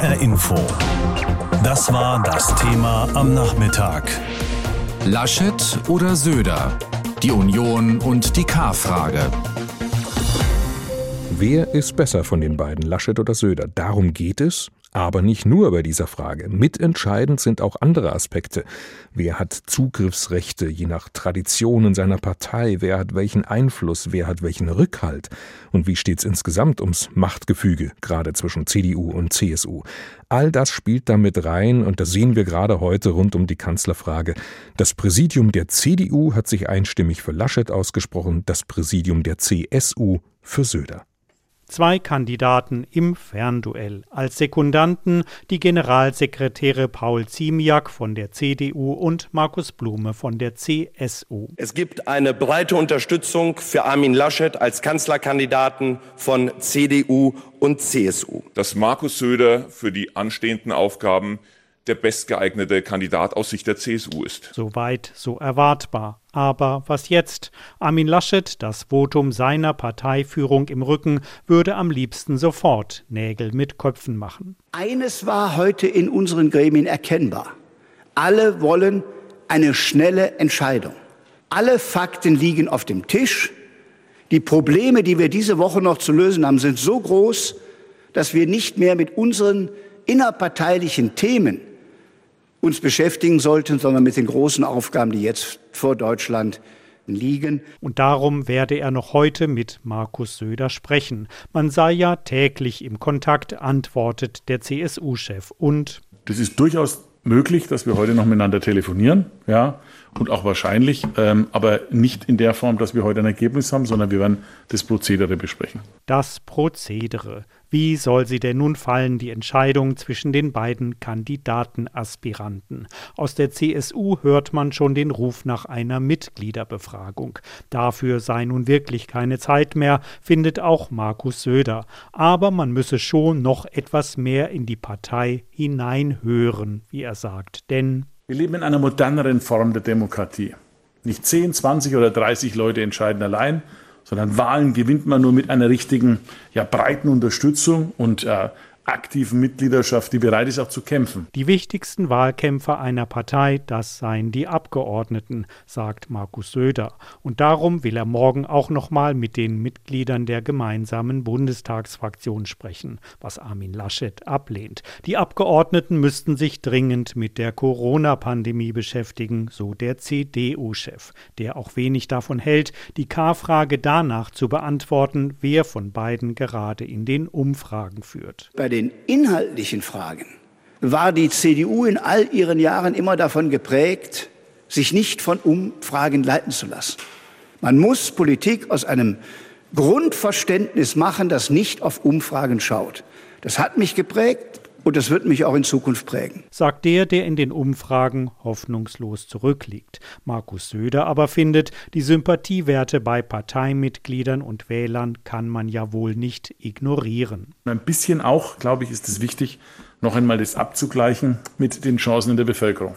HR Info. Das war das Thema am Nachmittag. Laschet oder Söder? Die Union und die K-Frage. Wer ist besser von den beiden, Laschet oder Söder? Darum geht es. Aber nicht nur bei dieser Frage. Mitentscheidend sind auch andere Aspekte. Wer hat Zugriffsrechte je nach Traditionen seiner Partei? Wer hat welchen Einfluss? Wer hat welchen Rückhalt? Und wie steht es insgesamt ums Machtgefüge, gerade zwischen CDU und CSU? All das spielt damit rein und das sehen wir gerade heute rund um die Kanzlerfrage. Das Präsidium der CDU hat sich einstimmig für Laschet ausgesprochen, das Präsidium der CSU für Söder. Zwei Kandidaten im Fernduell. Als Sekundanten die Generalsekretäre Paul Ziemiak von der CDU und Markus Blume von der CSU. Es gibt eine breite Unterstützung für Armin Laschet als Kanzlerkandidaten von CDU und CSU. Dass Markus Söder für die anstehenden Aufgaben der bestgeeignete Kandidat aus Sicht der CSU ist. Soweit so erwartbar. Aber was jetzt? Armin Laschet, das Votum seiner Parteiführung im Rücken, würde am liebsten sofort Nägel mit Köpfen machen. Eines war heute in unseren Gremien erkennbar. Alle wollen eine schnelle Entscheidung. Alle Fakten liegen auf dem Tisch. Die Probleme, die wir diese Woche noch zu lösen haben, sind so groß, dass wir nicht mehr mit unseren innerparteilichen Themen uns beschäftigen sollten, sondern mit den großen Aufgaben, die jetzt vor Deutschland liegen. Und darum werde er noch heute mit Markus Söder sprechen. Man sei ja täglich im Kontakt, antwortet der CSU-Chef. Und das ist durchaus möglich, dass wir heute noch miteinander telefonieren, ja, und auch wahrscheinlich, ähm, aber nicht in der Form, dass wir heute ein Ergebnis haben, sondern wir werden das Prozedere besprechen. Das Prozedere. Wie soll sie denn nun fallen, die Entscheidung zwischen den beiden Kandidatenaspiranten? Aus der CSU hört man schon den Ruf nach einer Mitgliederbefragung. Dafür sei nun wirklich keine Zeit mehr, findet auch Markus Söder. Aber man müsse schon noch etwas mehr in die Partei hineinhören, wie er sagt. Denn wir leben in einer moderneren Form der Demokratie. Nicht 10, 20 oder 30 Leute entscheiden allein, sondern Wahlen gewinnt man nur mit einer richtigen, ja, breiten Unterstützung und äh, aktiven Mitgliedschaft, die bereit ist, auch zu kämpfen. Die wichtigsten Wahlkämpfer einer Partei, das seien die Abgeordneten, sagt Markus Söder. Und darum will er morgen auch nochmal mit den Mitgliedern der gemeinsamen Bundestagsfraktion sprechen, was Armin Laschet ablehnt. Die Abgeordneten müssten sich dringend mit der Corona-Pandemie beschäftigen, so der CDU-Chef, der auch wenig davon hält, die K-Frage danach zu beantworten, wer von beiden gerade in den Umfragen führt. Bei den inhaltlichen Fragen war die CDU in all ihren Jahren immer davon geprägt, sich nicht von Umfragen leiten zu lassen. Man muss Politik aus einem Grundverständnis machen, das nicht auf Umfragen schaut. Das hat mich geprägt. Und das wird mich auch in Zukunft prägen. Sagt der, der in den Umfragen hoffnungslos zurückliegt. Markus Söder aber findet, die Sympathiewerte bei Parteimitgliedern und Wählern kann man ja wohl nicht ignorieren. Ein bisschen auch, glaube ich, ist es wichtig, noch einmal das abzugleichen mit den Chancen in der Bevölkerung.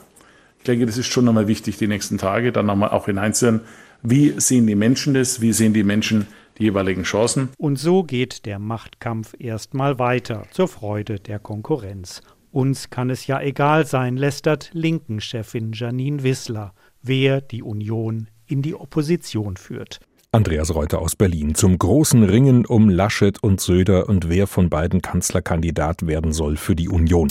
Ich denke, das ist schon nochmal wichtig, die nächsten Tage dann nochmal auch hineinzuhören. Wie sehen die Menschen das? Wie sehen die Menschen die jeweiligen Chancen. Und so geht der Machtkampf erstmal weiter zur Freude der Konkurrenz. Uns kann es ja egal sein, lästert Linken-Chefin Janine Wissler, wer die Union in die Opposition führt. Andreas Reuter aus Berlin zum großen Ringen um Laschet und Söder und wer von beiden Kanzlerkandidat werden soll für die Union.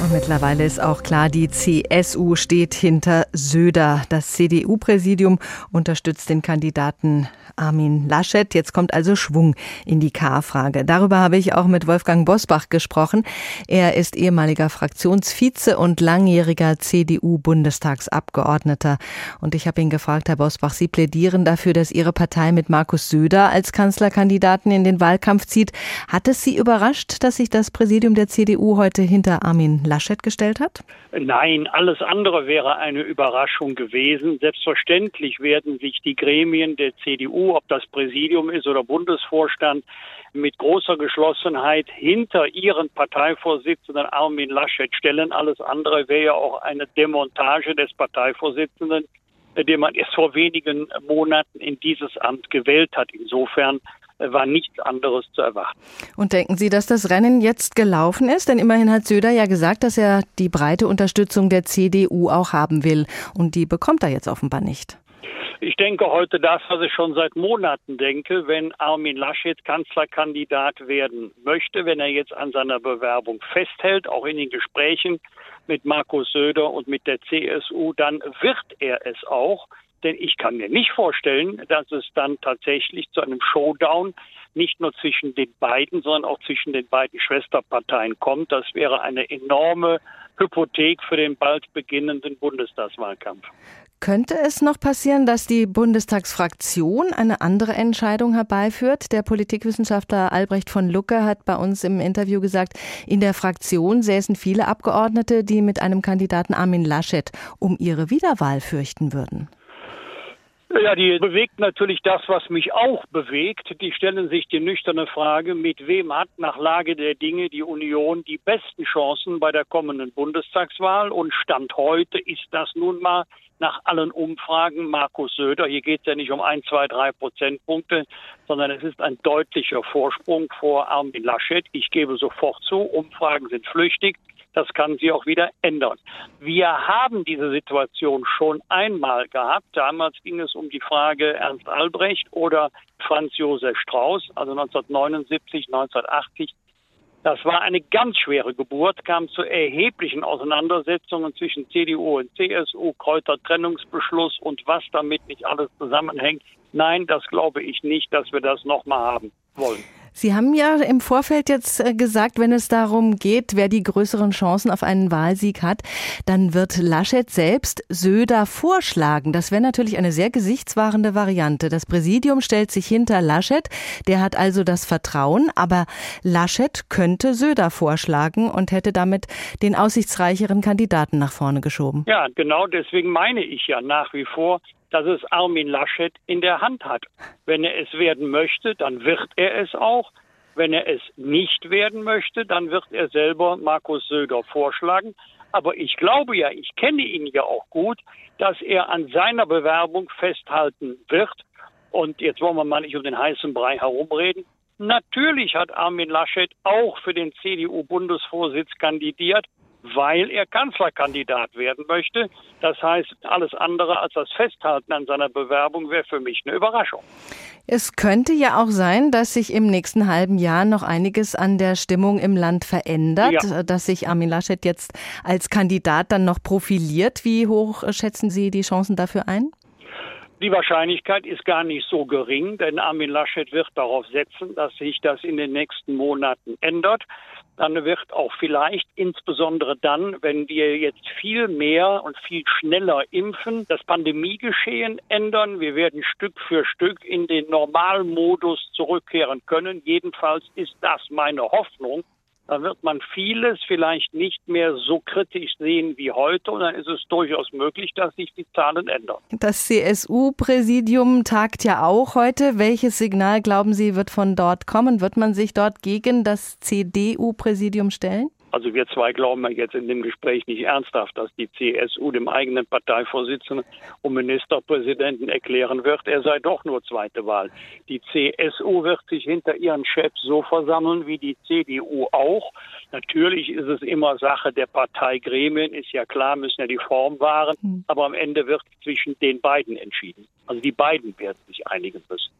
Und mittlerweile ist auch klar, die CSU steht hinter Söder. Das CDU-Präsidium unterstützt den Kandidaten Armin Laschet. Jetzt kommt also Schwung in die K-Frage. Darüber habe ich auch mit Wolfgang Bosbach gesprochen. Er ist ehemaliger Fraktionsvize und langjähriger CDU-Bundestagsabgeordneter. Und ich habe ihn gefragt, Herr Bosbach, Sie plädieren dafür, dass Ihre Partei mit Markus Söder als Kanzlerkandidaten in den Wahlkampf zieht. Hat es Sie überrascht, dass sich das Präsidium der CDU heute hinter Armin Laschet gestellt hat? Nein, alles andere wäre eine Überraschung gewesen. Selbstverständlich werden sich die Gremien der CDU, ob das Präsidium ist oder Bundesvorstand, mit großer Geschlossenheit hinter ihren Parteivorsitzenden Armin Laschet stellen. Alles andere wäre ja auch eine Demontage des Parteivorsitzenden, den man erst vor wenigen Monaten in dieses Amt gewählt hat. Insofern war nichts anderes zu erwarten. Und denken Sie, dass das Rennen jetzt gelaufen ist? Denn immerhin hat Söder ja gesagt, dass er die breite Unterstützung der CDU auch haben will. Und die bekommt er jetzt offenbar nicht. Ich denke heute das, was ich schon seit Monaten denke, wenn Armin Laschet Kanzlerkandidat werden möchte, wenn er jetzt an seiner Bewerbung festhält, auch in den Gesprächen mit Markus Söder und mit der CSU, dann wird er es auch. Denn ich kann mir nicht vorstellen, dass es dann tatsächlich zu einem Showdown nicht nur zwischen den beiden, sondern auch zwischen den beiden Schwesterparteien kommt. Das wäre eine enorme Hypothek für den bald beginnenden Bundestagswahlkampf. Könnte es noch passieren, dass die Bundestagsfraktion eine andere Entscheidung herbeiführt? Der Politikwissenschaftler Albrecht von Lucke hat bei uns im Interview gesagt, in der Fraktion säßen viele Abgeordnete, die mit einem Kandidaten Armin Laschet um ihre Wiederwahl fürchten würden. Ja, die bewegt natürlich das, was mich auch bewegt. Die stellen sich die nüchterne Frage, mit wem hat nach Lage der Dinge die Union die besten Chancen bei der kommenden Bundestagswahl? Und Stand heute ist das nun mal nach allen Umfragen Markus Söder. Hier geht es ja nicht um ein, zwei, drei Prozentpunkte, sondern es ist ein deutlicher Vorsprung vor Armin Laschet. Ich gebe sofort zu, Umfragen sind flüchtig. Das kann sich auch wieder ändern. Wir haben diese Situation schon einmal gehabt. Damals ging es um die Frage Ernst Albrecht oder Franz Josef Strauß, also 1979, 1980. Das war eine ganz schwere Geburt, kam zu erheblichen Auseinandersetzungen zwischen CDU und CSU, Kräutertrennungsbeschluss und was damit nicht alles zusammenhängt. Nein, das glaube ich nicht, dass wir das nochmal haben wollen. Sie haben ja im Vorfeld jetzt äh, gesagt, wenn es darum geht, wer die größeren Chancen auf einen Wahlsieg hat, dann wird Laschet selbst Söder vorschlagen. Das wäre natürlich eine sehr gesichtswahrende Variante. Das Präsidium stellt sich hinter Laschet, der hat also das Vertrauen, aber Laschet könnte Söder vorschlagen und hätte damit den aussichtsreicheren Kandidaten nach vorne geschoben. Ja, genau deswegen meine ich ja nach wie vor, dass es Armin Laschet in der Hand hat. Wenn er es werden möchte, dann wird er es auch. Wenn er es nicht werden möchte, dann wird er selber Markus Söder vorschlagen. Aber ich glaube ja, ich kenne ihn ja auch gut, dass er an seiner Bewerbung festhalten wird. Und jetzt wollen wir mal nicht um den heißen Brei herumreden. Natürlich hat Armin Laschet auch für den CDU-Bundesvorsitz kandidiert weil er Kanzlerkandidat werden möchte. Das heißt, alles andere als das Festhalten an seiner Bewerbung wäre für mich eine Überraschung. Es könnte ja auch sein, dass sich im nächsten halben Jahr noch einiges an der Stimmung im Land verändert, ja. dass sich Armin Laschet jetzt als Kandidat dann noch profiliert. Wie hoch schätzen Sie die Chancen dafür ein? Die Wahrscheinlichkeit ist gar nicht so gering, denn Armin Laschet wird darauf setzen, dass sich das in den nächsten Monaten ändert. Dann wird auch vielleicht insbesondere dann, wenn wir jetzt viel mehr und viel schneller impfen, das Pandemiegeschehen ändern. Wir werden Stück für Stück in den Normalmodus zurückkehren können. Jedenfalls ist das meine Hoffnung. Da wird man vieles vielleicht nicht mehr so kritisch sehen wie heute und dann ist es durchaus möglich, dass sich die Zahlen ändern. Das CSU-Präsidium tagt ja auch heute. Welches Signal glauben Sie wird von dort kommen? Wird man sich dort gegen das CDU-Präsidium stellen? Also wir zwei glauben ja jetzt in dem Gespräch nicht ernsthaft, dass die CSU dem eigenen Parteivorsitzenden und Ministerpräsidenten erklären wird, er sei doch nur zweite Wahl. Die CSU wird sich hinter ihren Chefs so versammeln wie die CDU auch. Natürlich ist es immer Sache der Parteigremien, ist ja klar, müssen ja die Form wahren, hm. aber am Ende wird zwischen den beiden entschieden. Also die beiden werden sich einigen müssen.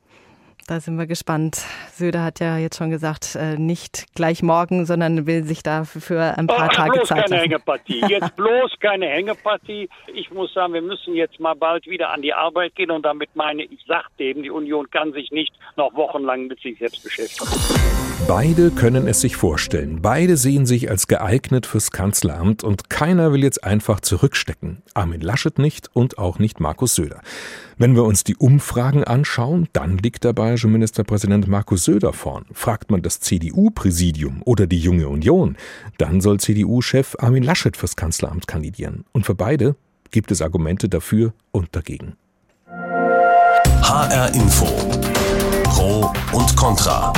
Da sind wir gespannt. Söder hat ja jetzt schon gesagt, äh, nicht gleich morgen, sondern will sich da für ein paar Ach, Tage bloß Zeit keine lassen. Hängepartie. Jetzt bloß keine Hängepartie. Ich muss sagen, wir müssen jetzt mal bald wieder an die Arbeit gehen und damit meine ich Sachthemen. Die Union kann sich nicht noch wochenlang mit sich selbst beschäftigen. Beide können es sich vorstellen. Beide sehen sich als geeignet fürs Kanzleramt und keiner will jetzt einfach zurückstecken. Armin Laschet nicht und auch nicht Markus Söder. Wenn wir uns die Umfragen anschauen, dann liegt der bayerische Ministerpräsident Markus Söder vorn. Fragt man das CDU-Präsidium oder die Junge Union, dann soll CDU-Chef Armin Laschet fürs Kanzleramt kandidieren. Und für beide gibt es Argumente dafür und dagegen. HR Info. Pro und Contra.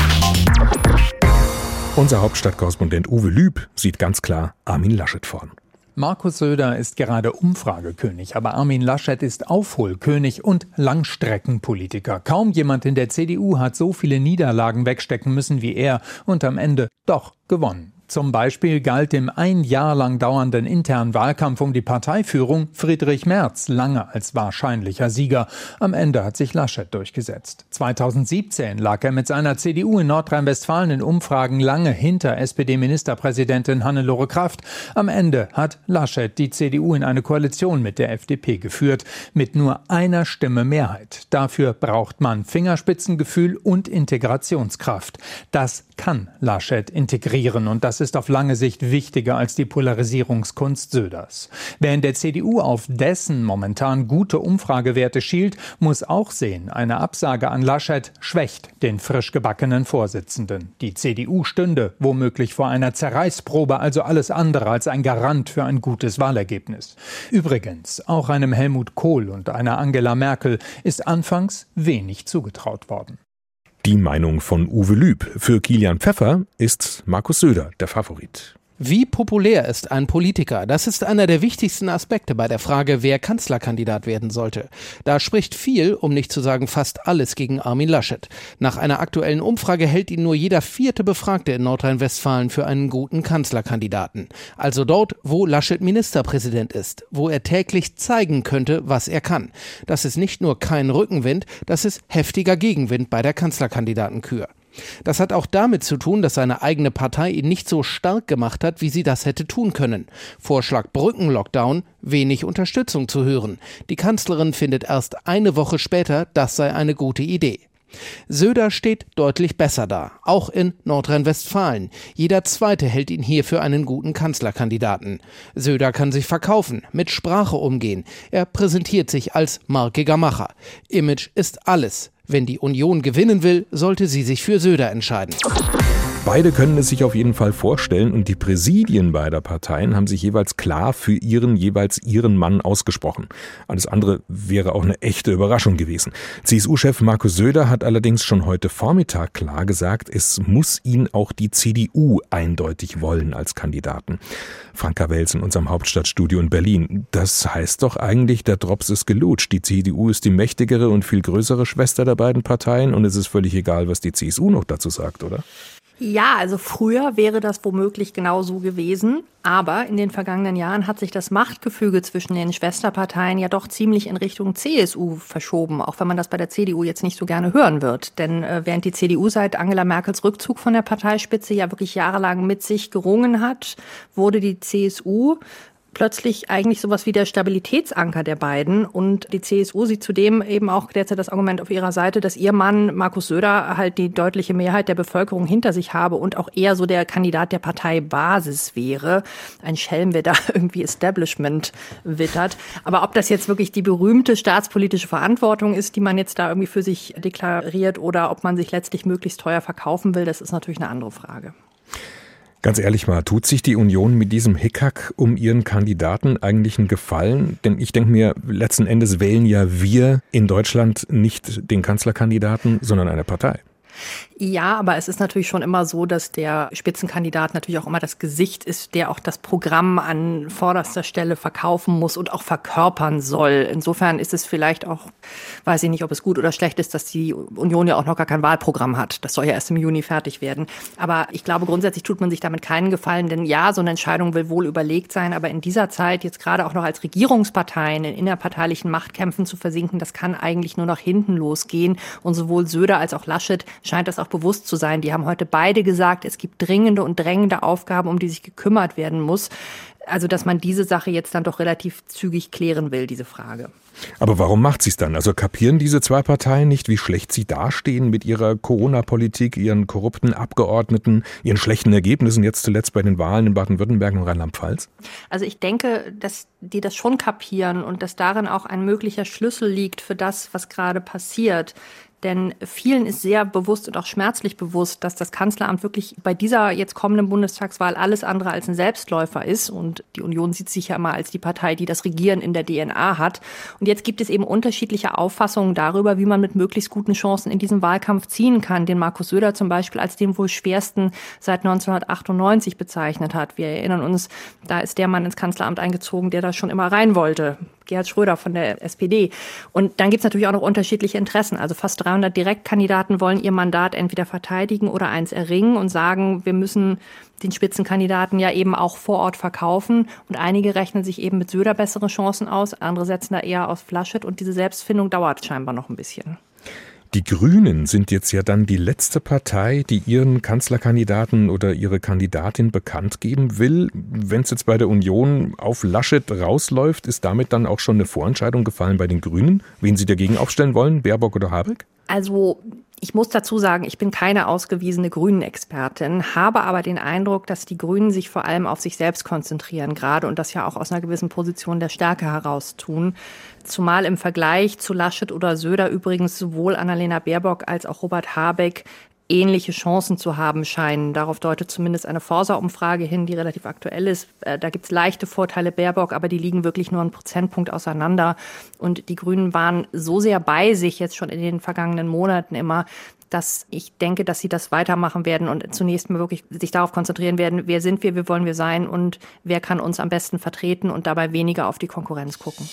Unser Hauptstadtkorrespondent Uwe Lüb sieht ganz klar Armin Laschet vorn. Markus Söder ist gerade Umfragekönig, aber Armin Laschet ist Aufholkönig und Langstreckenpolitiker. Kaum jemand in der CDU hat so viele Niederlagen wegstecken müssen wie er und am Ende doch gewonnen. Zum Beispiel galt im ein Jahr lang dauernden internen Wahlkampf um die Parteiführung Friedrich Merz lange als wahrscheinlicher Sieger. Am Ende hat sich Laschet durchgesetzt. 2017 lag er mit seiner CDU in Nordrhein-Westfalen in Umfragen lange hinter SPD-Ministerpräsidentin Hannelore Kraft. Am Ende hat Laschet die CDU in eine Koalition mit der FDP geführt, mit nur einer Stimme Mehrheit. Dafür braucht man Fingerspitzengefühl und Integrationskraft. Das kann Laschet integrieren und das ist auf lange Sicht wichtiger als die Polarisierungskunst Söders. Wer in der CDU auf dessen momentan gute Umfragewerte schielt, muss auch sehen, eine Absage an Laschet schwächt den frisch gebackenen Vorsitzenden. Die CDU stünde womöglich vor einer Zerreißprobe, also alles andere als ein Garant für ein gutes Wahlergebnis. Übrigens, auch einem Helmut Kohl und einer Angela Merkel ist anfangs wenig zugetraut worden. Die Meinung von Uwe Lüb. Für Kilian Pfeffer ist Markus Söder der Favorit. Wie populär ist ein Politiker? Das ist einer der wichtigsten Aspekte bei der Frage, wer Kanzlerkandidat werden sollte. Da spricht viel, um nicht zu sagen fast alles gegen Armin Laschet. Nach einer aktuellen Umfrage hält ihn nur jeder vierte Befragte in Nordrhein-Westfalen für einen guten Kanzlerkandidaten. Also dort, wo Laschet Ministerpräsident ist, wo er täglich zeigen könnte, was er kann. Das ist nicht nur kein Rückenwind, das ist heftiger Gegenwind bei der Kanzlerkandidatenkür. Das hat auch damit zu tun, dass seine eigene Partei ihn nicht so stark gemacht hat, wie sie das hätte tun können. Vorschlag Brückenlockdown, wenig Unterstützung zu hören. Die Kanzlerin findet erst eine Woche später, das sei eine gute Idee. Söder steht deutlich besser da, auch in Nordrhein-Westfalen. Jeder Zweite hält ihn hier für einen guten Kanzlerkandidaten. Söder kann sich verkaufen, mit Sprache umgehen. Er präsentiert sich als markiger Macher. Image ist alles. Wenn die Union gewinnen will, sollte sie sich für Söder entscheiden. Beide können es sich auf jeden Fall vorstellen und die Präsidien beider Parteien haben sich jeweils klar für ihren jeweils ihren Mann ausgesprochen. Alles andere wäre auch eine echte Überraschung gewesen. CSU-Chef Markus Söder hat allerdings schon heute Vormittag klar gesagt, es muss ihn auch die CDU eindeutig wollen als Kandidaten. Franka Wels in unserem Hauptstadtstudio in Berlin. Das heißt doch eigentlich, der Drops ist gelutscht. Die CDU ist die mächtigere und viel größere Schwester der beiden Parteien und es ist völlig egal, was die CSU noch dazu sagt, oder? Ja, also früher wäre das womöglich genau so gewesen. Aber in den vergangenen Jahren hat sich das Machtgefüge zwischen den Schwesterparteien ja doch ziemlich in Richtung CSU verschoben, auch wenn man das bei der CDU jetzt nicht so gerne hören wird. Denn äh, während die CDU seit Angela Merkels Rückzug von der Parteispitze ja wirklich jahrelang mit sich gerungen hat, wurde die CSU plötzlich eigentlich sowas wie der Stabilitätsanker der beiden. Und die CSU sieht zudem eben auch derzeit das Argument auf ihrer Seite, dass ihr Mann Markus Söder halt die deutliche Mehrheit der Bevölkerung hinter sich habe und auch eher so der Kandidat der Parteibasis wäre. Ein Schelm, wer da irgendwie Establishment wittert. Aber ob das jetzt wirklich die berühmte staatspolitische Verantwortung ist, die man jetzt da irgendwie für sich deklariert oder ob man sich letztlich möglichst teuer verkaufen will, das ist natürlich eine andere Frage. Ganz ehrlich mal, tut sich die Union mit diesem Hickhack um ihren Kandidaten eigentlich einen Gefallen? Denn ich denke mir, letzten Endes wählen ja wir in Deutschland nicht den Kanzlerkandidaten, sondern eine Partei. Ja, aber es ist natürlich schon immer so, dass der Spitzenkandidat natürlich auch immer das Gesicht ist, der auch das Programm an vorderster Stelle verkaufen muss und auch verkörpern soll. Insofern ist es vielleicht auch, weiß ich nicht, ob es gut oder schlecht ist, dass die Union ja auch noch gar kein Wahlprogramm hat. Das soll ja erst im Juni fertig werden. Aber ich glaube, grundsätzlich tut man sich damit keinen Gefallen, denn ja, so eine Entscheidung will wohl überlegt sein, aber in dieser Zeit jetzt gerade auch noch als Regierungsparteien in innerparteilichen Machtkämpfen zu versinken, das kann eigentlich nur nach hinten losgehen. Und sowohl Söder als auch Laschet scheint das auch bewusst zu sein. Die haben heute beide gesagt, es gibt dringende und drängende Aufgaben, um die sich gekümmert werden muss. Also, dass man diese Sache jetzt dann doch relativ zügig klären will, diese Frage. Aber warum macht sie es dann? Also kapieren diese zwei Parteien nicht, wie schlecht sie dastehen mit ihrer Corona-Politik, ihren korrupten Abgeordneten, ihren schlechten Ergebnissen jetzt zuletzt bei den Wahlen in Baden-Württemberg und Rheinland-Pfalz? Also ich denke, dass die das schon kapieren und dass darin auch ein möglicher Schlüssel liegt für das, was gerade passiert. Denn vielen ist sehr bewusst und auch schmerzlich bewusst, dass das Kanzleramt wirklich bei dieser jetzt kommenden Bundestagswahl alles andere als ein Selbstläufer ist. Und die Union sieht sich ja immer als die Partei, die das Regieren in der DNA hat. Und jetzt gibt es eben unterschiedliche Auffassungen darüber, wie man mit möglichst guten Chancen in diesen Wahlkampf ziehen kann, den Markus Söder zum Beispiel als den wohl schwersten seit 1998 bezeichnet hat. Wir erinnern uns, da ist der Mann ins Kanzleramt eingezogen, der da schon immer rein wollte. Gerhard Schröder von der SPD. Und dann gibt es natürlich auch noch unterschiedliche Interessen. Also fast 300 Direktkandidaten wollen ihr Mandat entweder verteidigen oder eins erringen und sagen, wir müssen den Spitzenkandidaten ja eben auch vor Ort verkaufen. Und einige rechnen sich eben mit Söder bessere Chancen aus, andere setzen da eher auf Flaschet. Und diese Selbstfindung dauert scheinbar noch ein bisschen. Die Grünen sind jetzt ja dann die letzte Partei, die ihren Kanzlerkandidaten oder ihre Kandidatin bekannt geben will. Wenn es jetzt bei der Union auf Laschet rausläuft, ist damit dann auch schon eine Vorentscheidung gefallen bei den Grünen, wen sie dagegen aufstellen wollen, Baerbock oder Habeck? Also ich muss dazu sagen, ich bin keine ausgewiesene Grünen-Expertin, habe aber den Eindruck, dass die Grünen sich vor allem auf sich selbst konzentrieren gerade und das ja auch aus einer gewissen Position der Stärke heraus tun. Zumal im Vergleich zu Laschet oder Söder übrigens sowohl Annalena Baerbock als auch Robert Habeck ähnliche Chancen zu haben scheinen. Darauf deutet zumindest eine Forsa-Umfrage hin, die relativ aktuell ist. Äh, da gibt es leichte Vorteile Baerbock, aber die liegen wirklich nur einen Prozentpunkt auseinander. Und die Grünen waren so sehr bei sich jetzt schon in den vergangenen Monaten immer, dass ich denke, dass sie das weitermachen werden und zunächst mal wirklich sich darauf konzentrieren werden, wer sind wir, wie wollen wir sein und wer kann uns am besten vertreten und dabei weniger auf die Konkurrenz gucken.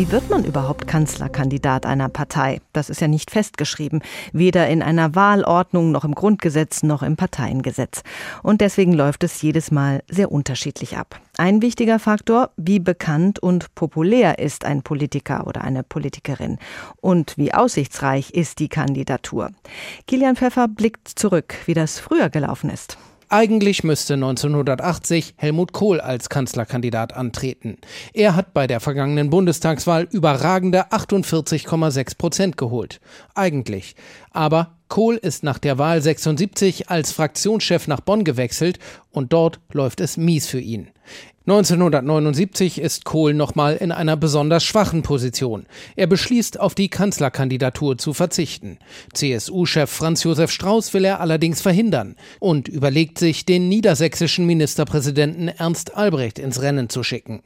Wie wird man überhaupt Kanzlerkandidat einer Partei? Das ist ja nicht festgeschrieben, weder in einer Wahlordnung noch im Grundgesetz noch im Parteiengesetz. Und deswegen läuft es jedes Mal sehr unterschiedlich ab. Ein wichtiger Faktor, wie bekannt und populär ist ein Politiker oder eine Politikerin und wie aussichtsreich ist die Kandidatur. Kilian Pfeffer blickt zurück, wie das früher gelaufen ist. Eigentlich müsste 1980 Helmut Kohl als Kanzlerkandidat antreten. Er hat bei der vergangenen Bundestagswahl überragende 48,6 Prozent geholt. Eigentlich. Aber Kohl ist nach der Wahl 76 als Fraktionschef nach Bonn gewechselt und dort läuft es mies für ihn. 1979 ist Kohl nochmal in einer besonders schwachen Position. Er beschließt, auf die Kanzlerkandidatur zu verzichten. CSU-Chef Franz Josef Strauß will er allerdings verhindern und überlegt sich, den niedersächsischen Ministerpräsidenten Ernst Albrecht ins Rennen zu schicken.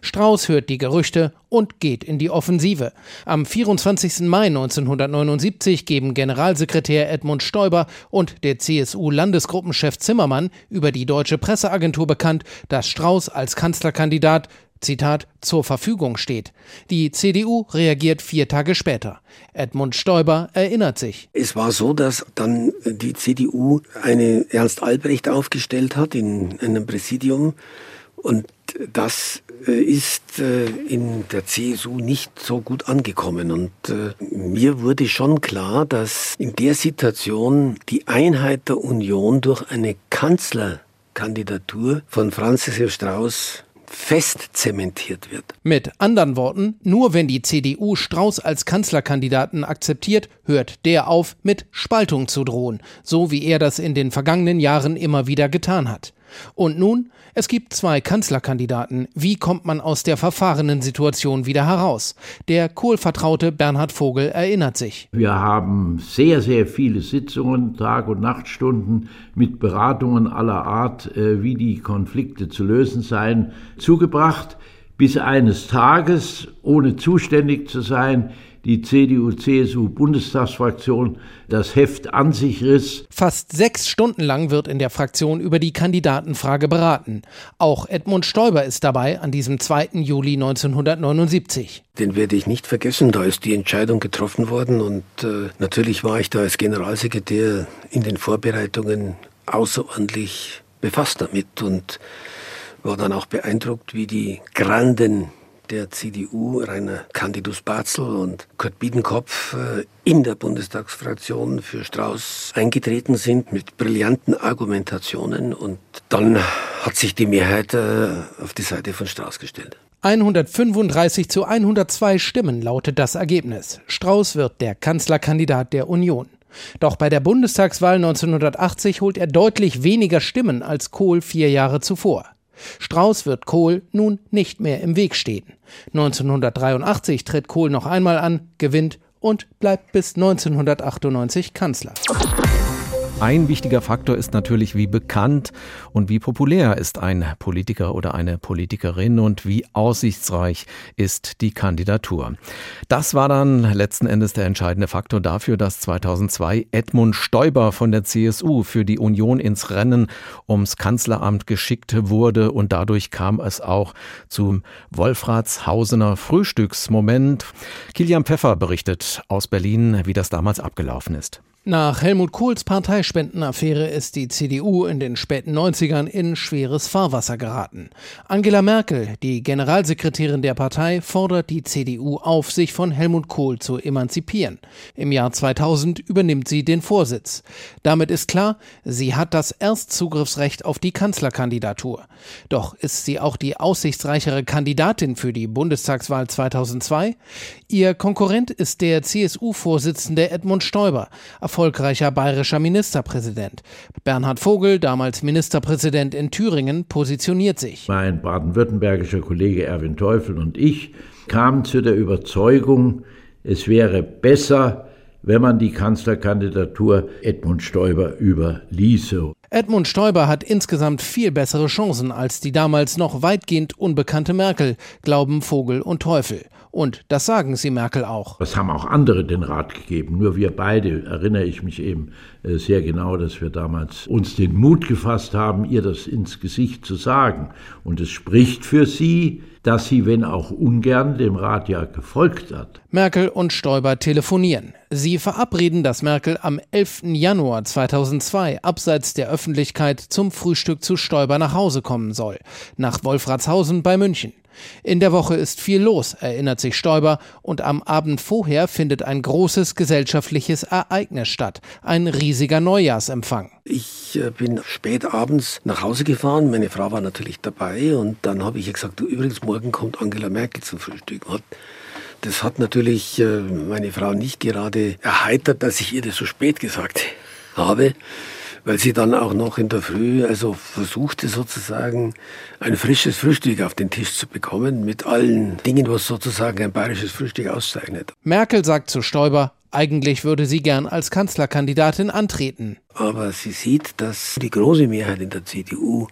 Strauß hört die Gerüchte und geht in die Offensive. Am 24. Mai 1979 geben Generalsekretär Edmund Stoiber und der CSU-Landesgruppenchef Zimmermann über die deutsche Presseagentur bekannt, dass Strauß als Kanzlerkandidat Zitat, zur Verfügung steht. Die CDU reagiert vier Tage später. Edmund Stoiber erinnert sich. Es war so, dass dann die CDU eine Ernst Albrecht aufgestellt hat in einem Präsidium und das äh, ist äh, in der CSU nicht so gut angekommen. Und äh, mir wurde schon klar, dass in der Situation die Einheit der Union durch eine Kanzlerkandidatur von Franz Josef Strauß fest zementiert wird. Mit anderen Worten, nur wenn die CDU Strauß als Kanzlerkandidaten akzeptiert, hört der auf, mit Spaltung zu drohen, so wie er das in den vergangenen Jahren immer wieder getan hat. Und nun, es gibt zwei Kanzlerkandidaten. Wie kommt man aus der verfahrenen Situation wieder heraus? Der Kohl-Vertraute Bernhard Vogel erinnert sich. Wir haben sehr, sehr viele Sitzungen, Tag- und Nachtstunden mit Beratungen aller Art, äh, wie die Konflikte zu lösen seien, zugebracht, bis eines Tages, ohne zuständig zu sein, die CDU-CSU-Bundestagsfraktion das Heft an sich riss. Fast sechs Stunden lang wird in der Fraktion über die Kandidatenfrage beraten. Auch Edmund Stoiber ist dabei an diesem 2. Juli 1979. Den werde ich nicht vergessen. Da ist die Entscheidung getroffen worden und äh, natürlich war ich da als Generalsekretär in den Vorbereitungen außerordentlich befasst damit und war dann auch beeindruckt, wie die Granden der CDU, Rainer Candidus Barzel und Kurt Biedenkopf, äh, in der Bundestagsfraktion für Strauß eingetreten sind mit brillanten Argumentationen. Und dann hat sich die Mehrheit äh, auf die Seite von Strauß gestellt. 135 zu 102 Stimmen lautet das Ergebnis. Strauß wird der Kanzlerkandidat der Union. Doch bei der Bundestagswahl 1980 holt er deutlich weniger Stimmen als Kohl vier Jahre zuvor. Strauß wird Kohl nun nicht mehr im Weg stehen. 1983 tritt Kohl noch einmal an, gewinnt und bleibt bis 1998 Kanzler. Ein wichtiger Faktor ist natürlich, wie bekannt und wie populär ist ein Politiker oder eine Politikerin und wie aussichtsreich ist die Kandidatur. Das war dann letzten Endes der entscheidende Faktor dafür, dass 2002 Edmund Stoiber von der CSU für die Union ins Rennen ums Kanzleramt geschickt wurde und dadurch kam es auch zum Wolfratshausener Frühstücksmoment. Kilian Pfeffer berichtet aus Berlin, wie das damals abgelaufen ist. Nach Helmut Kohls Parteispendenaffäre ist die CDU in den späten 90ern in schweres Fahrwasser geraten. Angela Merkel, die Generalsekretärin der Partei, fordert die CDU auf, sich von Helmut Kohl zu emanzipieren. Im Jahr 2000 übernimmt sie den Vorsitz. Damit ist klar, sie hat das Erstzugriffsrecht auf die Kanzlerkandidatur. Doch ist sie auch die aussichtsreichere Kandidatin für die Bundestagswahl 2002? Ihr Konkurrent ist der CSU-Vorsitzende Edmund Stoiber erfolgreicher bayerischer Ministerpräsident. Bernhard Vogel, damals Ministerpräsident in Thüringen, positioniert sich. Mein baden-württembergischer Kollege Erwin Teufel und ich kamen zu der Überzeugung, es wäre besser, wenn man die Kanzlerkandidatur Edmund Stoiber überließe. Edmund Stoiber hat insgesamt viel bessere Chancen als die damals noch weitgehend unbekannte Merkel, glauben Vogel und Teufel. Und das sagen sie Merkel auch. Das haben auch andere den Rat gegeben. Nur wir beide, erinnere ich mich eben äh, sehr genau, dass wir damals uns den Mut gefasst haben, ihr das ins Gesicht zu sagen. Und es spricht für sie, dass sie, wenn auch ungern, dem Rat ja gefolgt hat. Merkel und Stoiber telefonieren. Sie verabreden, dass Merkel am 11. Januar 2002 abseits der Öffentlichkeit zum Frühstück zu Stoiber nach Hause kommen soll, nach Wolfratshausen bei München. In der Woche ist viel los, erinnert sich Stoiber, und am Abend vorher findet ein großes gesellschaftliches Ereignis statt, ein riesiger Neujahrsempfang. Ich äh, bin spät abends nach Hause gefahren, meine Frau war natürlich dabei und dann habe ich ihr gesagt, du, übrigens morgen kommt Angela Merkel zum Frühstück. Das hat natürlich äh, meine Frau nicht gerade erheitert, dass ich ihr das so spät gesagt habe weil sie dann auch noch in der Früh also versuchte sozusagen ein frisches Frühstück auf den Tisch zu bekommen mit allen Dingen, was sozusagen ein bayerisches Frühstück auszeichnet. Merkel sagt zu Stoiber, eigentlich würde sie gern als Kanzlerkandidatin antreten. Aber sie sieht, dass die große Mehrheit in der CDU,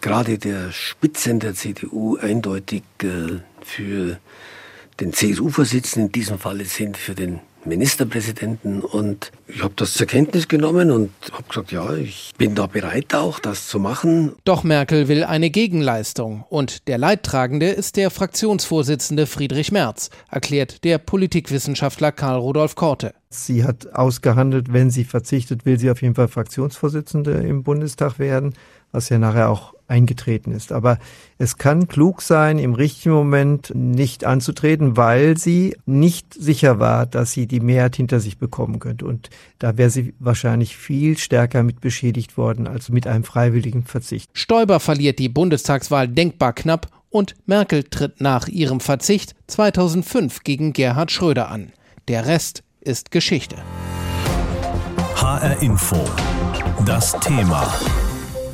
gerade der Spitzen der CDU, eindeutig äh, für den CSU-Vorsitzenden in diesem Falle sind, für den Ministerpräsidenten und ich habe das zur Kenntnis genommen und habe gesagt, ja, ich bin da bereit auch, das zu machen. Doch Merkel will eine Gegenleistung und der Leidtragende ist der Fraktionsvorsitzende Friedrich Merz, erklärt der Politikwissenschaftler Karl Rudolf Korte. Sie hat ausgehandelt, wenn sie verzichtet, will sie auf jeden Fall Fraktionsvorsitzende im Bundestag werden, was ja nachher auch eingetreten ist. Aber es kann klug sein, im richtigen Moment nicht anzutreten, weil sie nicht sicher war, dass sie die Mehrheit hinter sich bekommen könnte. Und da wäre sie wahrscheinlich viel stärker mit beschädigt worden als mit einem freiwilligen Verzicht. Stoiber verliert die Bundestagswahl denkbar knapp und Merkel tritt nach ihrem Verzicht 2005 gegen Gerhard Schröder an. Der Rest ist Geschichte. HR Info. Das Thema.